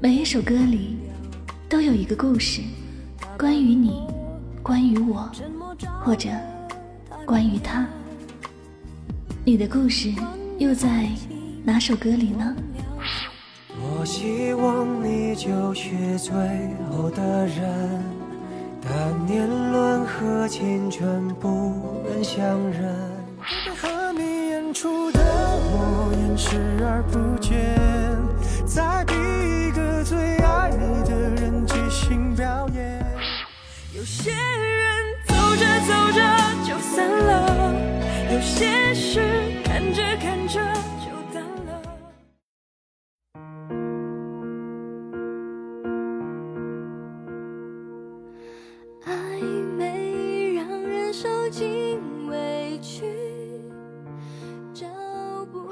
每一首歌里都有一个故事，关于你，关于我，或者关于他。你的故事又在哪首歌里呢？多希望你就是最后的人，但年轮和青春不忍相认。视而不见，在逼一个最爱你的人即兴表演。有些人走着走着就散了，有些事看着看着就淡了。暧昧让人受尽委屈。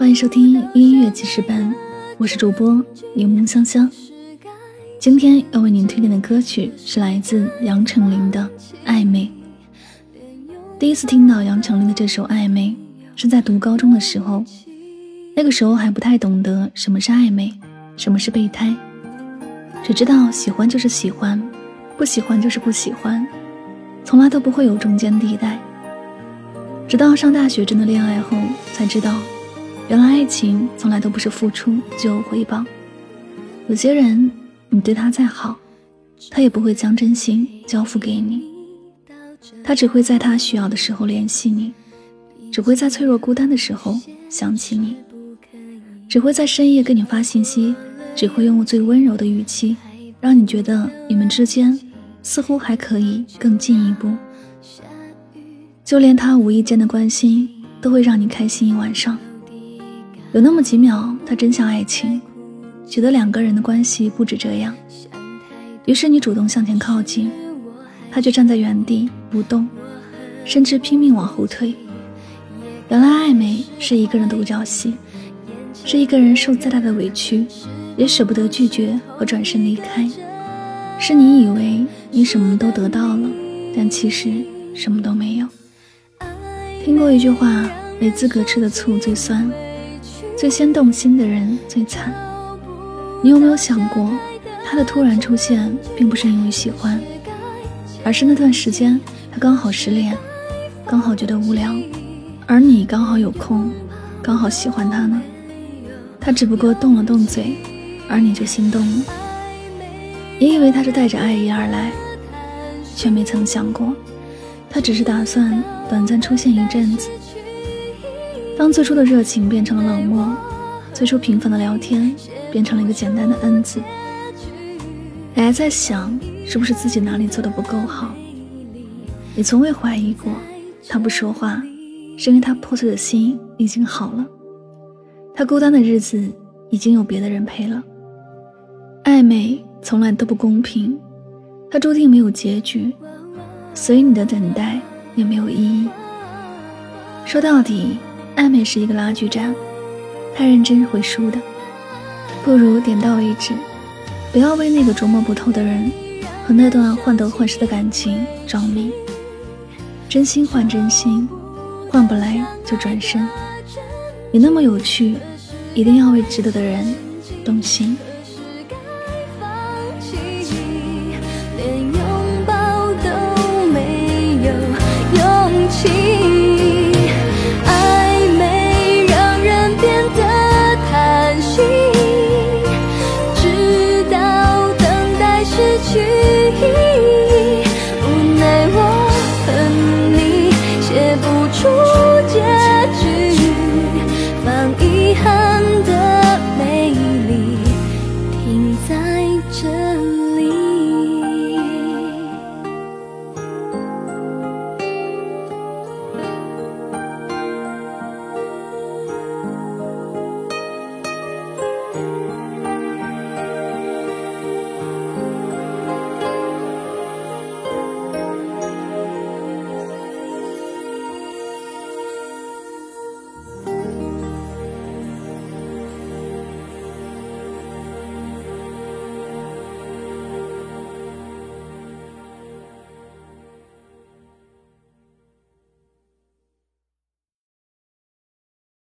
欢迎收听音乐记事本，我是主播柠檬香香。今天要为您推荐的歌曲是来自杨丞琳的《暧昧》。第一次听到杨丞琳的这首《暧昧》，是在读高中的时候。那个时候还不太懂得什么是暧昧，什么是备胎，只知道喜欢就是喜欢，不喜欢就是不喜欢，从来都不会有中间地带。直到上大学真的恋爱后，才知道，原来爱情从来都不是付出就有回报。有些人，你对他再好，他也不会将真心交付给你，他只会在他需要的时候联系你，只会在脆弱孤单的时候想起你。只会在深夜跟你发信息，只会用最温柔的语气，让你觉得你们之间似乎还可以更进一步。就连他无意间的关心，都会让你开心一晚上。有那么几秒，他真像爱情，觉得两个人的关系不止这样。于是你主动向前靠近，他却站在原地不动，甚至拼命往后退。原来暧昧是一个人独角戏。是一个人受再大的委屈，也舍不得拒绝和转身离开。是你以为你什么都得到了，但其实什么都没有。听过一句话：没资格吃的醋最酸，最先动心的人最惨。你有没有想过，他的突然出现，并不是因为喜欢，而是那段时间他刚好失恋，刚好觉得无聊，而你刚好有空，刚好喜欢他呢？他只不过动了动嘴，而你就心动了。你以为他是带着爱意而来，却没曾想过，他只是打算短暂出现一阵子。当最初的热情变成了冷漠，最初平凡的聊天变成了一个简单的“恩”字，还在想是不是自己哪里做的不够好？你从未怀疑过，他不说话，是因为他破碎的心已经好了。他孤单的日子已经有别的人陪了。暧昧从来都不公平，它注定没有结局，所以你的等待也没有意义。说到底，暧昧是一个拉锯战，太认真会输的，不如点到为止，不要为那个琢磨不透的人和那段患得患失的感情着迷。真心换真心，换不来就转身。你那么有趣，一定要为值得的人动心。